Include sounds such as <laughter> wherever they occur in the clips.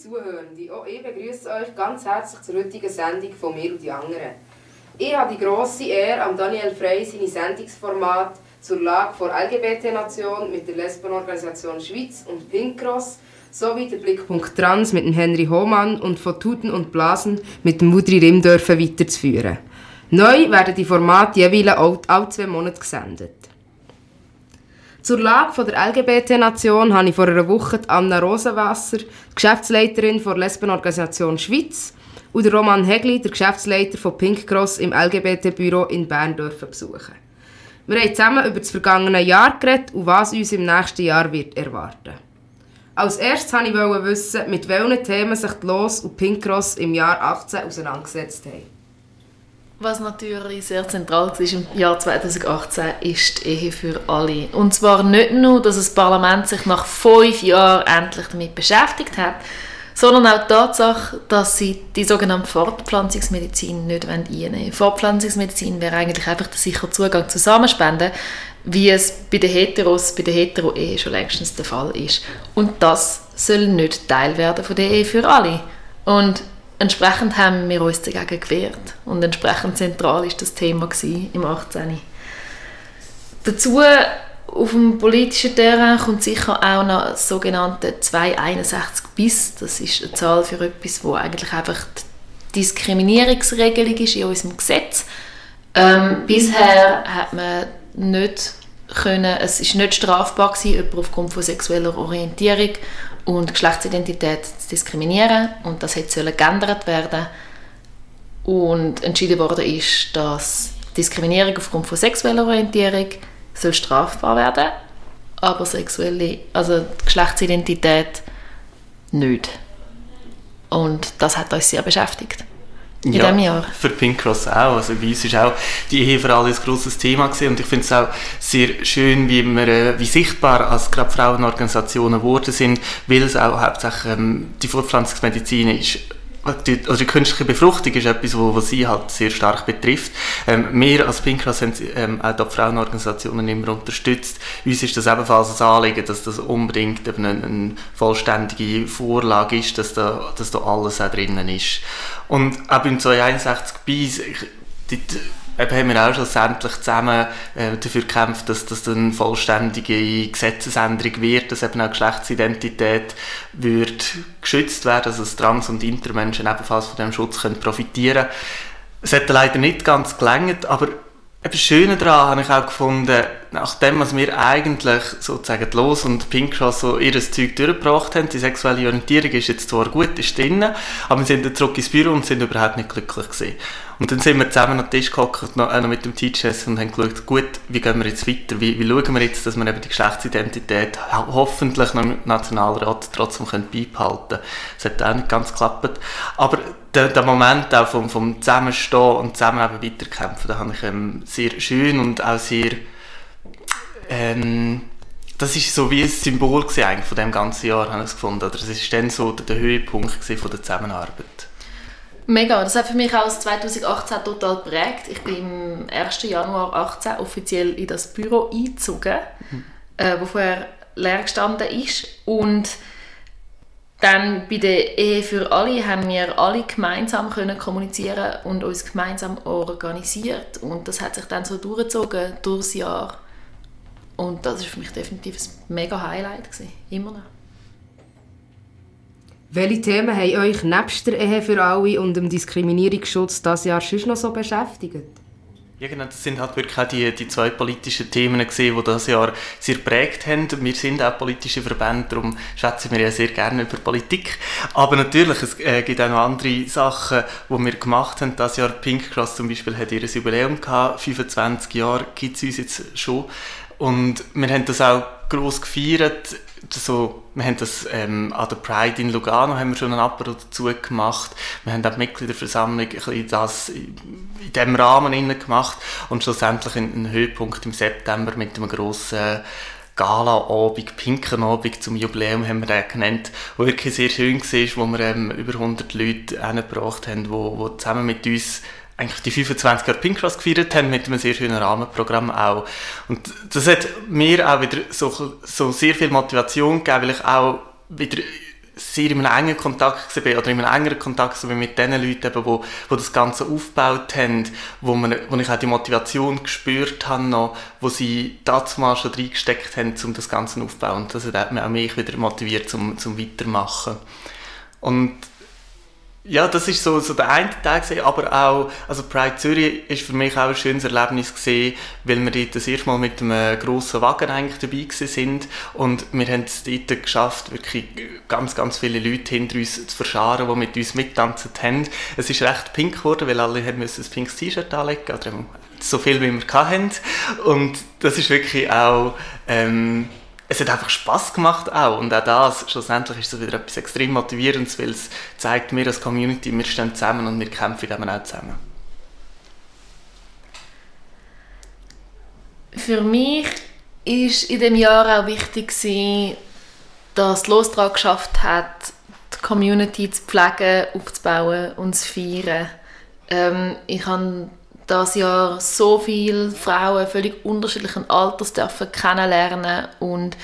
Zuhörende, auch ich begrüße euch ganz herzlich zur heutigen Sendung von mir und die anderen. Ich habe die grosse Ehre, am Daniel Frey seine Sendungsformat zur Lage vor LGBT-Nation mit der Lesbenorganisation Schweiz und Pink Cross sowie der Blickpunkt Trans mit dem Henry Hohmann und von Tuten und Blasen mit dem Mudri Rimdörfer weiterzuführen. Neu werden die Formate jeweils alle zwei Monate gesendet. Zur Lage der LGBT-Nation habe ich vor einer Woche Anna Rosenwasser, Geschäftsleiterin der Lesbenorganisation Schweiz, und Roman Hegli, der Geschäftsleiter von Pink Cross im LGBT-Büro in Bern, besuchen. Wir haben zusammen über das vergangene Jahr geredet und was uns im nächsten Jahr wird erwarten. Als erstes wollte ich wissen, mit welchen Themen sich die Los und Pink Cross im Jahr 18 auseinandergesetzt haben. Was natürlich sehr zentral war im Jahr 2018, ist die Ehe für alle. Und zwar nicht nur, dass das Parlament sich nach fünf Jahren endlich damit beschäftigt hat, sondern auch die Tatsache, dass sie die sogenannte Fortpflanzungsmedizin nicht einnehmen wollen. Fortpflanzungsmedizin wäre eigentlich einfach der sichere Zugang zu Samenspenden, wie es bei den Heteros, bei der Hetero-Ehe schon längstens der Fall ist. Und das soll nicht Teil werden von der Ehe für alle. Und entsprechend haben wir uns dagegen gewehrt. Und entsprechend zentral ist das Thema im 18. Dazu auf dem politischen Terrain kommt sicher auch noch das sogenannte 261 bis. Das ist eine Zahl für etwas, wo eigentlich einfach die Diskriminierungsregelung ist in unserem Gesetz. Ähm, bisher hat man nicht können, es ist nicht strafbar gewesen, jemanden aufgrund von sexueller Orientierung und Geschlechtsidentität zu diskriminieren und das hätte geändert werden und entschieden worden ist, dass Diskriminierung aufgrund von sexueller Orientierung soll strafbar werden, aber sexuelle, also Geschlechtsidentität nicht. Und das hat uns sehr beschäftigt. In ja, diesem Jahr. Für Pink Cross auch. Also bei uns ist auch die Ehe für alle ein grosses Thema gewesen. und ich finde es auch sehr schön, wie, wir, äh, wie sichtbar als gerade Frauenorganisationen geworden sind, weil es auch hauptsächlich ähm, die Fortpflanzungsmedizin ist oder die künstliche Befruchtung ist etwas, wo, wo sie halt sehr stark betrifft. Ähm, wir als Pinkras haben ähm, auch die Frauenorganisationen immer unterstützt. Uns ist das ebenfalls ein Anliegen, dass das unbedingt eben eine, eine vollständige Vorlage ist, dass da, dass da alles auch drinnen ist. Und auch beim 261 bis, eben haben wir auch schon sämtlich zusammen äh, dafür gekämpft, dass das eine vollständige Gesetzesänderung wird, dass eben auch Geschlechtsidentität wird geschützt werden, also dass Trans- und Intermenschen ebenfalls von diesem Schutz können profitieren können. Es hat leider nicht ganz gelangt, aber das Schöne daran habe ich auch gefunden, nachdem was wir eigentlich sozusagen Los und Pink schon so ihr Zeug durchgebracht haben, die sexuelle Orientierung ist jetzt zwar gut, ist drin, aber wir sind dann zurück ins Büro und sind überhaupt nicht glücklich gewesen. Und dann sind wir zusammen an den Tisch gehockt, noch, noch mit dem Teachers und haben geschaut, gut, wie gehen wir jetzt weiter, wie, wie schauen wir jetzt, dass wir eben die Geschlechtsidentität hoffentlich noch im Nationalrat trotzdem können beibehalten können. Das hat auch nicht ganz geklappt. Aber der, der Moment auch vom, vom Zusammenstehen und zusammen eben weiterkämpfen, da habe ich ähm, sehr schön und auch sehr ähm, das ist so wie ein Symbol eigentlich von dem ganzen Jahr, habe ich gefunden. Oder es ist dann so der, der Höhepunkt von der Zusammenarbeit. Mega, das hat für mich auch 2018 total geprägt. Ich bin im 1. Januar 2018 offiziell in das Büro eingezogen, mhm. äh, wo vorher leer gestanden ist. Und dann bei der Ehe für alle haben wir alle gemeinsam können kommunizieren und uns gemeinsam organisiert. Und das hat sich dann so durchgezogen durchs Jahr. Und das ist für mich definitiv ein mega Highlight gewesen. immer noch. Welche Themen haben euch nebst der Ehe für alle und dem Diskriminierungsschutz das Jahr schon noch so beschäftigt? Ja, genau, das sind halt wirklich auch die, die zwei politischen Themen gesehen, die das Jahr sehr prägt haben. Wir sind auch politische Verbände, darum schätzen wir ja sehr gerne über Politik. Aber natürlich, es äh, gibt auch noch andere Sachen, die wir gemacht haben. Das Jahr Pink Cross zum Beispiel hat ihr Jubiläum gehabt. 25 Jahre gibt es uns jetzt schon. Und wir haben das auch gross gefeiert. So, wir haben das ähm, an der Pride in Lugano haben wir schon einen Apero dazu gemacht. Wir haben auch die Mitgliederversammlung ein das in diesem Rahmen gemacht und schlussendlich einen Höhepunkt im September mit einem grossen Gala-Abend, pinken Abend zum Jubiläum haben wir den genannt, wo wirklich sehr schön war, wo wir ähm, über 100 Leute hingebracht haben, die zusammen mit uns eigentlich die 25 Jahre Pinkcross gefeiert haben, mit einem sehr schönen Rahmenprogramm auch. Und das hat mir auch wieder so, so sehr viel Motivation gegeben, weil ich auch wieder sehr in einem engen Kontakt war, oder in einem engeren Kontakt war mit den Leuten, eben, wo, wo das Ganze aufgebaut haben, wo, man, wo ich auch die Motivation gespürt habe, noch, wo sie damals mal schon reingesteckt haben, um das Ganze aufzubauen. Und das hat auch mich wieder motiviert, zum, zum Weitermachen. Und ja, das ist so, so der eine Teil gewesen, aber auch, also Pride Zürich ist für mich auch ein schönes Erlebnis gewesen, weil wir dort das erste Mal mit einem grossen Wagen eigentlich dabei sind und wir haben es dort geschafft, wirklich ganz, ganz viele Leute hinter uns zu verscharen, die mit uns mittanzen haben. Es ist recht pink geworden, weil alle haben müssen ein pinkes T-Shirt anlegen, oder so viel wie wir hatten und das ist wirklich auch, ähm, es hat einfach Spaß gemacht auch und auch das, schlussendlich ist es wieder etwas extrem motivierendes, weil es zeigt, wir als Community, wir stehen zusammen und wir kämpfen eben auch zusammen. Für mich ist in dem Jahr auch wichtig gewesen, dass Los daran geschafft hat, die Community zu pflegen, aufzubauen und zu feiern. Ähm, ich habe das Jahr so viele Frauen völlig unterschiedlichen Alters dürfen kennenlernen und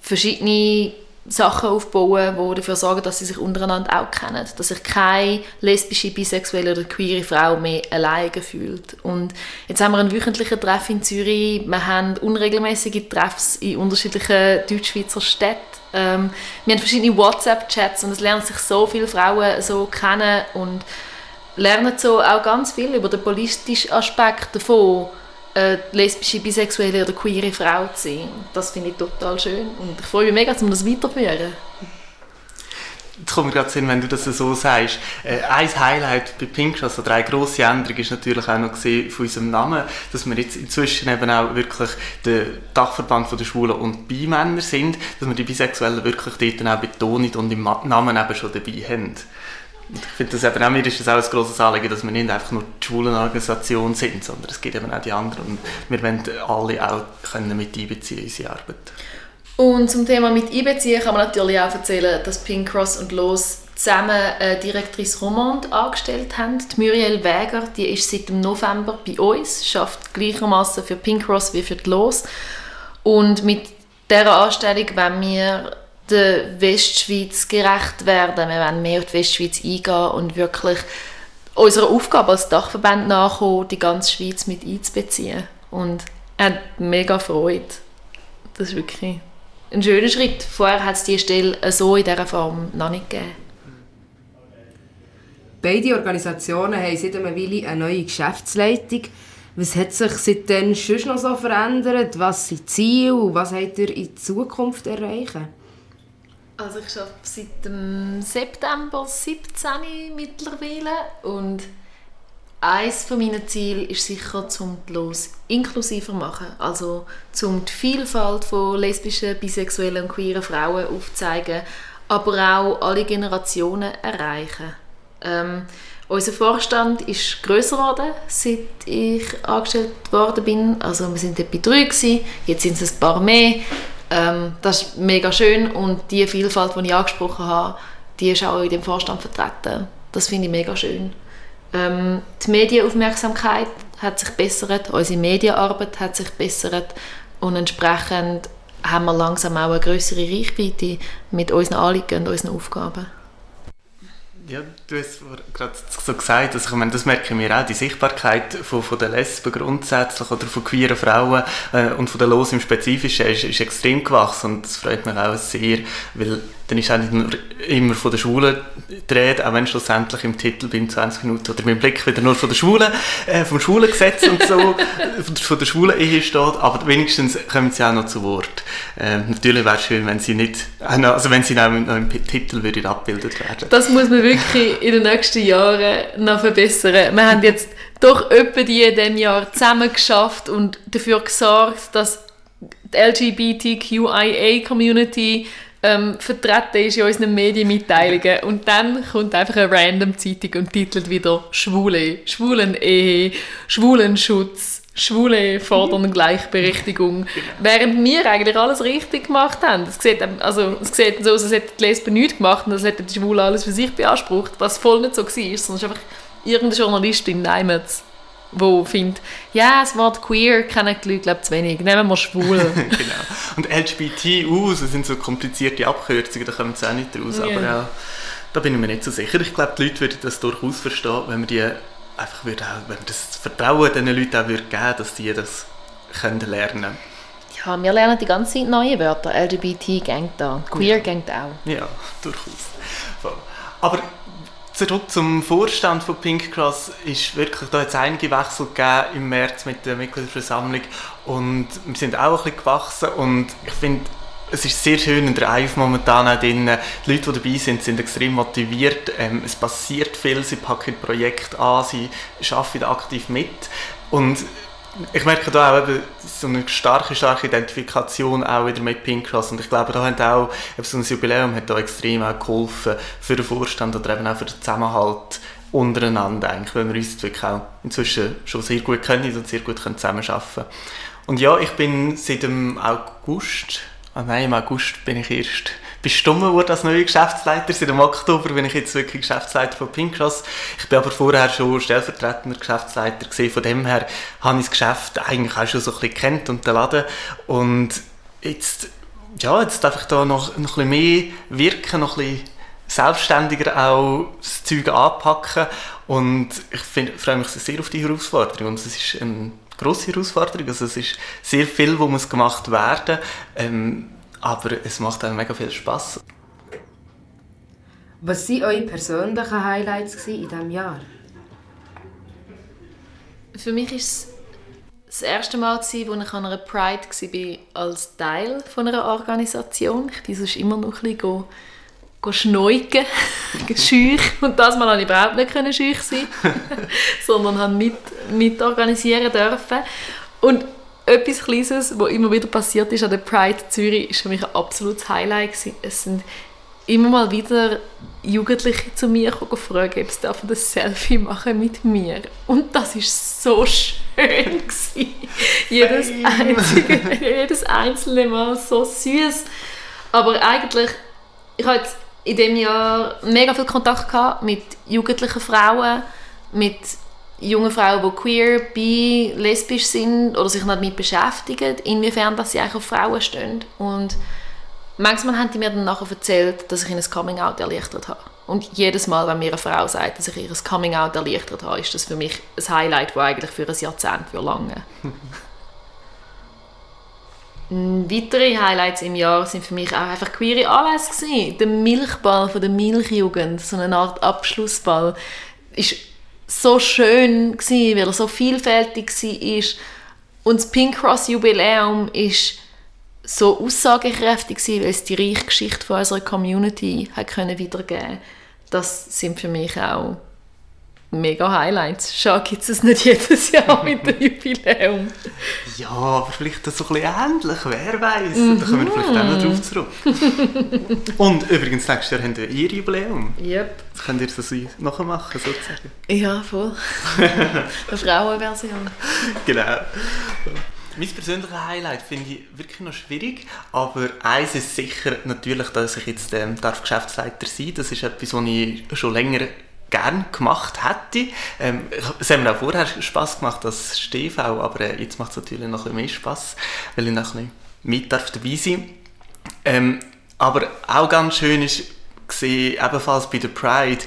verschiedene Sachen aufbauen, die dafür sorgen, dass sie sich untereinander auch kennen. Dass sich keine lesbische, bisexuelle oder queere Frau mehr alleine fühlt. Und jetzt haben wir einen wöchentlichen Treff in Zürich. Wir haben unregelmäßige Treffs in unterschiedlichen Deutschschweizer Städten. Ähm, wir haben verschiedene WhatsApp-Chats und es lernen sich so viele Frauen so kennen und lernen so auch ganz viel über den politischen Aspekt davon, eine lesbische, bisexuelle oder queere Frau zu sein. Das finde ich total schön und ich freue mich mega, um das weiterzuführen. Jetzt kommt mir gerade Sinn, wenn du das so sagst. Äh, ein Highlight bei Pinkshots oder eine grosse Änderung ist natürlich auch noch gesehen von unserem Namen, dass wir jetzt inzwischen eben auch wirklich der Dachverband der Schwulen und Bimänner sind, dass wir die Bisexuellen wirklich dort auch betonen und im Namen eben schon dabei haben. Ich finde das eben auch, mir ist das auch ein grosses Anliegen, dass wir nicht einfach nur die Schwulenorganisation sind, sondern es gibt eben auch die anderen und wir wollen alle auch können mit einbeziehen in unsere Arbeit. Und zum Thema mit einbeziehen kann man natürlich auch erzählen, dass Pink Cross und Los zusammen eine Direktrice Romande angestellt haben. Die Muriel Wäger, die ist seit dem November bei uns, schafft gleichermaßen für Pink Cross wie für die Los. Und mit dieser Anstellung wollen wir der Westschweiz gerecht werden. Wir wollen mehr auf die Westschweiz eingehen und wirklich unserer Aufgabe als Dachverband nachkommen, die ganze Schweiz mit einzubeziehen. Und er hat mega Freude. Das ist wirklich ein schöner Schritt. Vorher hat es diese Stelle so in dieser Form noch nicht gegeben. Beide Organisationen haben seit einer Weile eine neue Geschäftsleitung. Was hat sich seitdem schon noch so verändert? Was sind die Ziele was wollt ihr in Zukunft erreichen? Also ich arbeite seit dem September 17 mittlerweile und eines meiner Ziele ist sicher, zum die Los inklusiver zu machen. Also zum die Vielfalt von lesbischen, bisexuellen und queeren Frauen aufzuzeigen, aber auch alle Generationen erreichen. Ähm, unser Vorstand ist größer geworden, seit ich angestellt worden bin. Also wir sind etwa drei gewesen, jetzt sind es ein paar mehr. Ähm, das ist mega schön und die Vielfalt, die ich angesprochen habe, die ist auch in dem Vorstand vertreten. Das finde ich mega schön. Ähm, die Medienaufmerksamkeit hat sich bessert, unsere Medienarbeit hat sich bessert und entsprechend haben wir langsam auch eine größere Reichweite mit unseren Anliegen und unseren Aufgaben. Ja, du hast gerade so gesagt, also ich meine, das merken wir auch, die Sichtbarkeit von, von der Lesben grundsätzlich oder von queeren Frauen äh, und von der Los im Spezifischen ist, ist extrem gewachsen und das freut mich auch sehr, weil dann ist nur immer von der Schwulen die Rede, auch wenn schlussendlich im Titel bin 20 Minuten oder mein Blick wieder nur von der Schwulen, äh, vom Schwulengesetz und so, <laughs> von der schwulen Ehe steht, aber wenigstens kommen sie auch noch zu Wort. Äh, natürlich wäre es schön, wenn sie nicht, also wenn sie auch noch im Titel würde abgebildet werden. Das muss man wirklich in den nächsten Jahren noch verbessern. Wir haben jetzt doch etwa die in diesem Jahr zusammen geschafft und dafür gesorgt, dass die LGBTQIA-Community ähm, vertreten ist in unseren Medienmitteilungen. Und dann kommt einfach eine random Zeitung und titelt wieder Schwule, Schwulen-Ehe, Schwulenschutz, Schwule fordern <laughs> Gleichberechtigung. Während wir eigentlich alles richtig gemacht haben. Es sieht, also, es sieht so aus, als hätten die Lesben nichts gemacht und als hätten die Schwulen alles für sich beansprucht, was voll nicht so war, sondern es ist einfach irgendeine Journalistin Neimetz wo findet, ja, das Wort queer kennen die Leute, glaube zu wenig. Nehmen wir schwul. <laughs> genau. Und LGBTU, das sind so komplizierte Abkürzungen, da kommen sie auch nicht raus. Yeah. Aber ja, da bin ich mir nicht so sicher. Ich glaube, die Leute würden das durchaus verstehen, wenn man die einfach würde auch, wenn man das Vertrauen diesen Leuten auch würde geben dass die das können lernen Ja, wir lernen die ganze Zeit neue Wörter. LGBT gängt da, queer ja. gängt auch. Ja, durchaus. Aber Zurück zum Vorstand von Pink Cross ist wirklich, da hat es einige Wechsel gegeben im März mit der Mitgliederversammlung und wir sind auch ein bisschen gewachsen und ich finde, es ist sehr schön in der EIF momentan auch drin. Die Leute, die dabei sind, sind extrem motiviert. Ähm, es passiert viel, sie packen Projekte an, sie arbeiten aktiv mit und ich merke da auch eben so eine starke, starke Identifikation auch wieder mit Pink Cross und ich glaube, da hat auch so ein Jubiläum hat da extrem auch geholfen für den Vorstand oder eben auch für den Zusammenhalt untereinander eigentlich, weil wir uns wirklich auch inzwischen schon sehr gut kennen und sehr gut zusammenarbeiten können. Und ja, ich bin seit dem August, ah nein, im August bin ich erst bestimmt wurde als neuer Geschäftsleiter. Seit dem Oktober bin ich jetzt wirklich Geschäftsleiter von Pinkcross. Ich bin aber vorher schon stellvertretender Geschäftsleiter gewesen. Von dem her habe ich das Geschäft eigentlich auch schon so ein bisschen kennt und den Laden. Und jetzt, ja, jetzt darf ich da noch, noch ein bisschen mehr wirken, noch ein bisschen selbstständiger auch das Zeug anpacken. Und ich find, freue mich sehr auf die Herausforderung. Und es ist eine grosse Herausforderung. Also es ist sehr viel, wo muss gemacht werden. Ähm, aber es macht einem mega viel Spaß. Was waren eure persönlichen Highlights in diesem Jahr? Für mich war es das erste Mal, als ich an einer Pride war, als Teil einer Organisation. Ich bin sonst immer noch ein bisschen schneuken, <laughs> schüch. Und das Mal konnte ich überhaupt nicht schüch sein, <laughs> sondern habe mit, mit organisieren dürfen. Und etwas Kleines, was immer wieder passiert ist an der Pride Zürich, ist für mich ein absolutes Highlight gewesen. Es sind immer mal wieder Jugendliche zu mir gefragt, ob sie ein Selfie machen mit mir. Und das ist so schön <laughs> gewesen. jedes, einzige, jedes einzelne Mal so süß. Aber eigentlich, ich hatte in dem Jahr mega viel Kontakt gehabt mit jugendlichen Frauen, mit junge Frauen, die queer, bi, lesbisch sind oder sich nicht damit beschäftigen, inwiefern dass sie eigentlich auf Frauen stehen. Und manchmal haben die mir dann nachher erzählt, dass ich ihnen ein Coming-out erleichtert habe. Und jedes Mal, wenn mir eine Frau sagt, dass ich ihr Coming-out erleichtert habe, ist das für mich ein Highlight, das eigentlich für ein Jahrzehnt für lange. <laughs> Weitere Highlights im Jahr sind für mich auch einfach queere Anlässe gewesen. Der Milchball von der Milchjugend, so eine Art Abschlussball, ist so schön gewesen, weil er so vielfältig war. Und das Pink Cross Jubiläum ist so aussagekräftig weil es die reiche Geschichte unserer Community hat wiedergeben. Das sind für mich auch mega Highlights. Schau, gibt es nicht jedes Jahr <laughs> mit dem Jubiläum. Ja, aber vielleicht das so ein bisschen ähnlich, wer weiß. Mhm. Da kommen wir vielleicht auch noch drauf zurück. <laughs> Und übrigens, nächstes Jahr haben wir ihr Jubiläum. Yep. Das könnt ihr das nachmachen, sozusagen. Ja, voll. <laughs> Eine Frauenversion. Genau. Mein persönliches Highlight finde ich wirklich noch schwierig, aber eins ist sicher natürlich, dass ich jetzt ähm, darf Geschäftsleiter sein darf. Das ist etwas, was ich schon länger gerne gemacht hätte. Ähm, es hat mir auch vorher Spass gemacht als StV, aber äh, jetzt macht es natürlich noch ein bisschen mehr Spass, weil ich noch ein mit darf dabei sein ähm, Aber auch ganz schön gesehen, ebenfalls bei der Pride,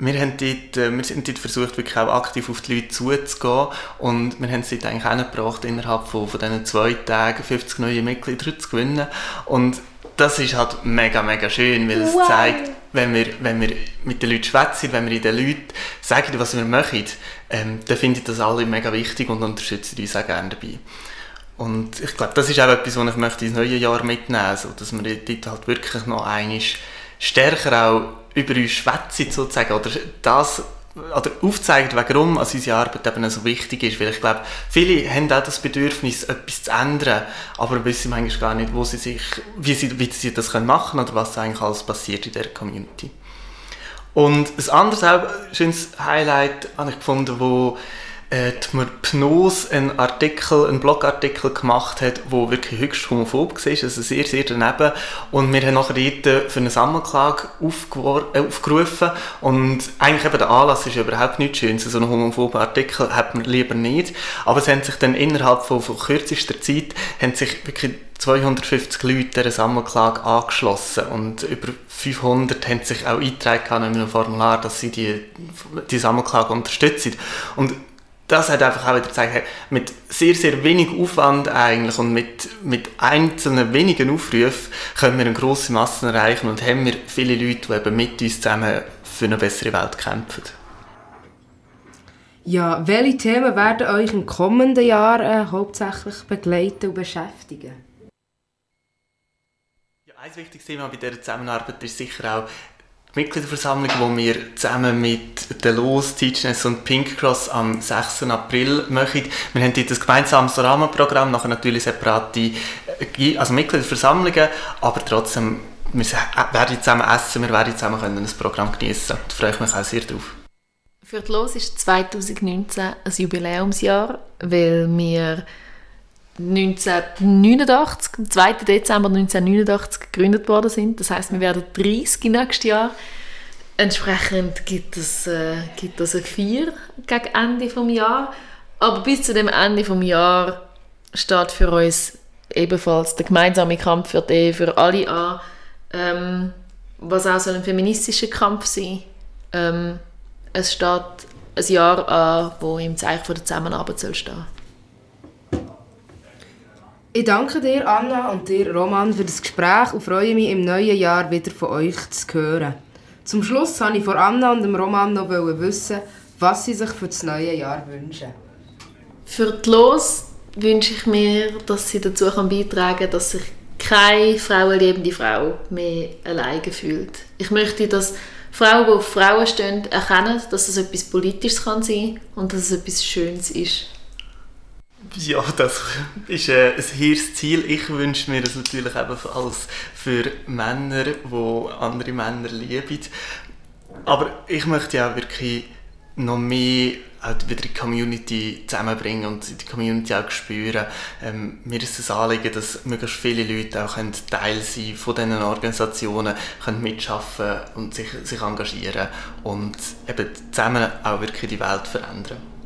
wir haben dort, äh, wir sind dort versucht, wirklich auch aktiv auf die Leute zuzugehen und wir haben es dort eigentlich hingebracht, innerhalb von, von diesen zwei Tagen 50 neue Mitglieder zu gewinnen und das ist halt mega, mega schön, weil es wow. zeigt, wenn wir, wenn wir mit den Leuten schwätzen, wenn wir den Leuten sagen, was wir machen, ähm, dann finde ich das alle mega wichtig und unterstützen uns auch gerne dabei. Und ich glaube, das ist auch etwas, was ich möchte ins neue Jahr mitnehmen möchte, dass wir dort halt wirklich noch einmal stärker auch über uns schwätzen sozusagen, oder das oder aufzeigt, warum unsere Arbeit eben so wichtig ist. Weil ich glaube, viele haben auch das Bedürfnis, etwas zu ändern, aber wissen manchmal gar nicht, wo sie sich, wie, sie, wie sie das machen können oder was eigentlich alles passiert in der Community. Und ein anderes schönes Highlight habe ich gefunden, wo äh, die Pnos einen Artikel, einen Blogartikel gemacht hat, der wirklich höchst homophob war, also sehr, sehr daneben. Und wir haben nachher dort für eine Sammelklage äh, aufgerufen und eigentlich eben der Anlass ist überhaupt nichts Schönes, so einen homophoben Artikel hat man lieber nicht. Aber es haben sich dann innerhalb von, von kürzester Zeit haben sich wirklich 250 Leute dieser Sammelklage angeschlossen und über 500 haben sich auch eingetragen in einem Formular, dass sie die, die Sammelklage unterstützen. Und das hat einfach auch wieder gezeigt, mit sehr, sehr wenig Aufwand eigentlich und mit, mit einzelnen wenigen Aufrufen können wir eine grosse Masse erreichen und haben wir viele Leute, die eben mit uns zusammen für eine bessere Welt kämpfen. Ja, welche Themen werden euch im kommenden Jahr äh, hauptsächlich begleiten und beschäftigen? Ja, ein wichtiges Thema bei dieser Zusammenarbeit ist sicher auch Mitgliederversammlung, die wir zusammen mit der LOS, Teachness und Pink Cross am 6. April machen. Wir haben dort ein gemeinsames Rahmenprogramm, nachher natürlich separate äh, also Mitgliederversammlungen, aber trotzdem, wir werden zusammen essen, wir werden zusammen können ein Programm genießen. Da freue ich mich auch sehr drauf. Für die LOS ist 2019 ein Jubiläumsjahr, weil wir 1989, am 2. Dezember 1989 gegründet worden sind. Das heißt, wir werden 30 nächstes Jahr. Entsprechend gibt es, äh, gibt es eine Feier gegen Ende des Jahres. Aber bis zu dem Ende des Jahres steht für uns ebenfalls der gemeinsame Kampf für die Ehe für alle an, ähm, was auch so ein feministischer Kampf sein ähm, Es steht ein Jahr an, wo im Zeichen der Zusammenarbeit soll stehen ich danke dir, Anna, und dir, Roman, für das Gespräch und freue mich, im neuen Jahr wieder von euch zu hören. Zum Schluss wollte ich von Anna und dem Roman noch wissen, was sie sich für das neue Jahr wünschen. Für die Los wünsche ich mir, dass sie dazu beitragen kann, dass sich keine frauenliebende Frau mehr alleine fühlt. Ich möchte, dass Frauen, die auf Frauen stehen, erkennen, dass es etwas Politisches kann sein und dass es etwas Schönes ist. Ja, das ist äh, ein hehres Ziel. Ich wünsche mir das natürlich ebenfalls für Männer, die andere Männer lieben. Aber ich möchte ja wirklich noch mehr halt wieder die Community zusammenbringen und die Community auch spüren. Ähm, mir ist es Anliegen, dass möglichst viele Leute auch Teil sein von diesen Organisationen, können mitschaffen und sich, sich engagieren und eben zusammen auch wirklich die Welt verändern.